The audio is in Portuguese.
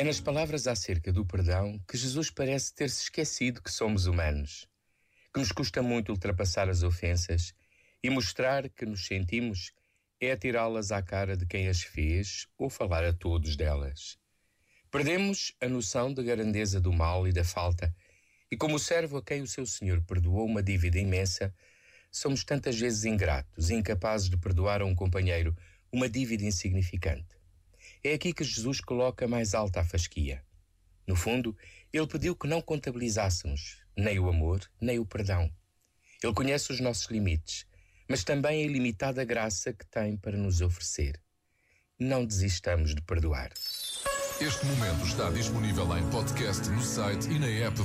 É nas palavras acerca do perdão que Jesus parece ter-se esquecido que somos humanos, que nos custa muito ultrapassar as ofensas e mostrar que nos sentimos é atirá-las à cara de quem as fez ou falar a todos delas. Perdemos a noção da grandeza do mal e da falta, e como o servo a quem o seu senhor perdoou uma dívida imensa, somos tantas vezes ingratos incapazes de perdoar a um companheiro uma dívida insignificante. É aqui que Jesus coloca mais alta a fasquia. No fundo, ele pediu que não contabilizássemos nem o amor, nem o perdão. Ele conhece os nossos limites, mas também a ilimitada graça que tem para nos oferecer. Não desistamos de perdoar. Este momento está disponível em podcast no site e na app da